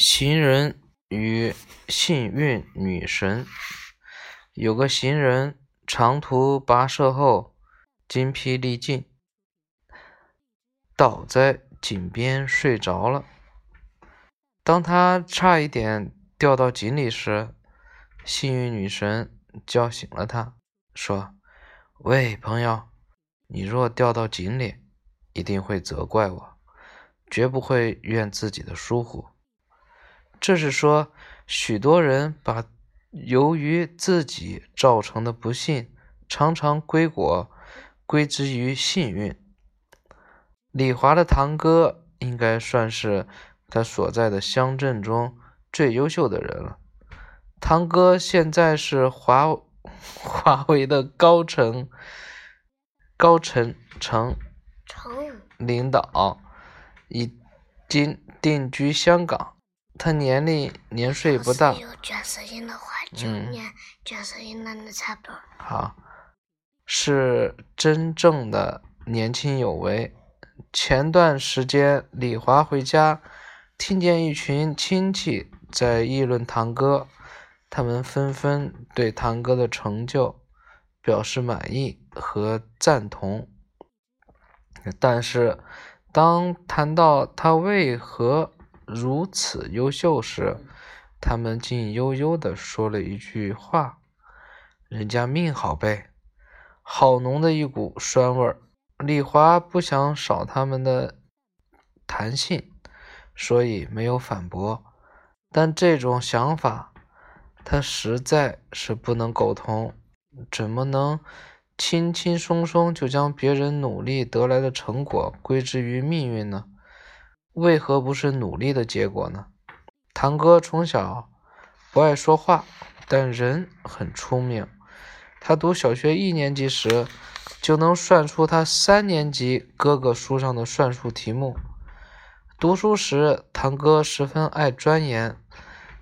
行人与幸运女神。有个行人长途跋涉后精疲力尽，倒在井边睡着了。当他差一点掉到井里时，幸运女神叫醒了他，说：“喂，朋友，你若掉到井里，一定会责怪我，绝不会怨自己的疏忽。”这是说，许多人把由于自己造成的不幸，常常归果归之于幸运。李华的堂哥应该算是他所在的乡镇中最优秀的人了。堂哥现在是华华为的高层高层层领导，已经定居香港。他年龄年岁不大，嗯，好，是真正的年轻有为。前段时间李华回家，听见一群亲戚在议论堂哥，他们纷纷对堂哥的成就表示满意和赞同，但是当谈到他为何，如此优秀时，他们竟悠悠地说了一句话：“人家命好呗。”好浓的一股酸味儿。李华不想少他们的弹性，所以没有反驳。但这种想法，他实在是不能苟同。怎么能轻轻松松就将别人努力得来的成果归之于命运呢？为何不是努力的结果呢？堂哥从小不爱说话，但人很聪明。他读小学一年级时，就能算出他三年级哥哥书上的算术题目。读书时，堂哥十分爱钻研，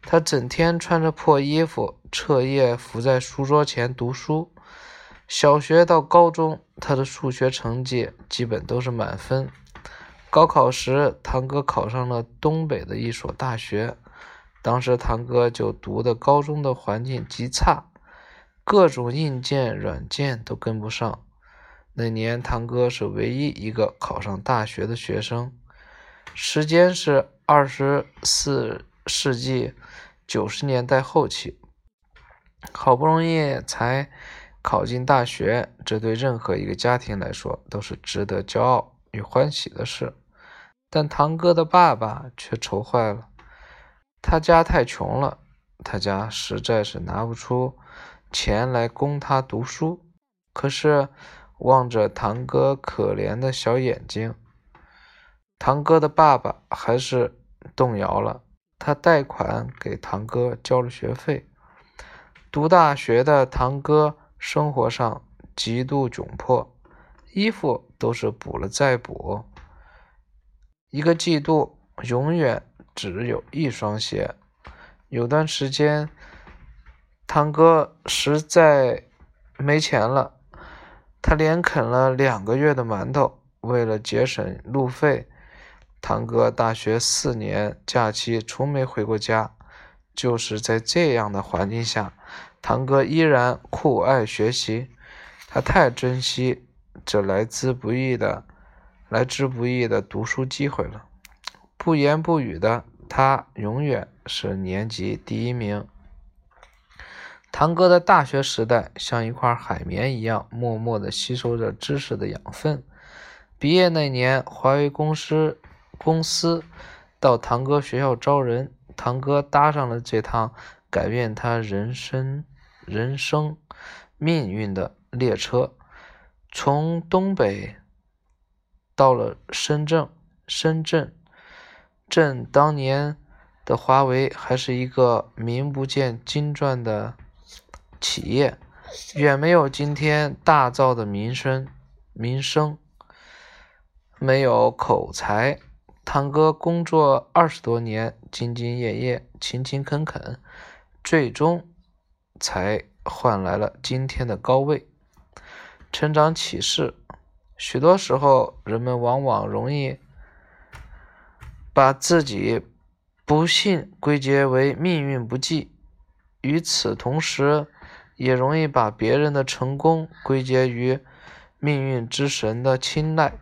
他整天穿着破衣服，彻夜伏在书桌前读书。小学到高中，他的数学成绩基本都是满分。高考时，堂哥考上了东北的一所大学。当时堂哥就读的高中的环境极差，各种硬件、软件都跟不上。那年，堂哥是唯一一个考上大学的学生。时间是二十四世纪九十年代后期，好不容易才考进大学，这对任何一个家庭来说都是值得骄傲。与欢喜的事，但堂哥的爸爸却愁坏了。他家太穷了，他家实在是拿不出钱来供他读书。可是望着堂哥可怜的小眼睛，堂哥的爸爸还是动摇了。他贷款给堂哥交了学费。读大学的堂哥生活上极度窘迫。衣服都是补了再补，一个季度永远只有一双鞋。有段时间，堂哥实在没钱了，他连啃了两个月的馒头。为了节省路费，堂哥大学四年假期从没回过家。就是在这样的环境下，堂哥依然酷爱学习，他太珍惜。这来之不易的、来之不易的读书机会了。不言不语的他，永远是年级第一名。堂哥的大学时代像一块海绵一样，默默地吸收着知识的养分。毕业那年，华为公司公司到堂哥学校招人，堂哥搭上了这趟改变他人生、人生命运的列车。从东北到了深圳，深圳镇当年的华为还是一个名不见经传的企业，远没有今天大噪的名声。名声没有口才，堂哥工作二十多年，兢兢业业，勤勤恳恳，最终才换来了今天的高位。成长启示：许多时候，人们往往容易把自己不幸归结为命运不济。与此同时，也容易把别人的成功归结于命运之神的青睐。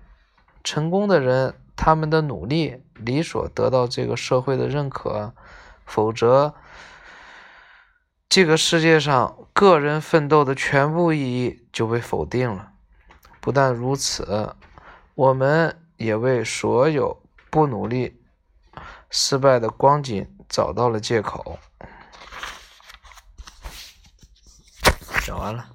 成功的人，他们的努力理所得到这个社会的认可，否则，这个世界上个人奋斗的全部意义就被否定了。不但如此，我们也为所有不努力、失败的光景找到了借口。讲完了。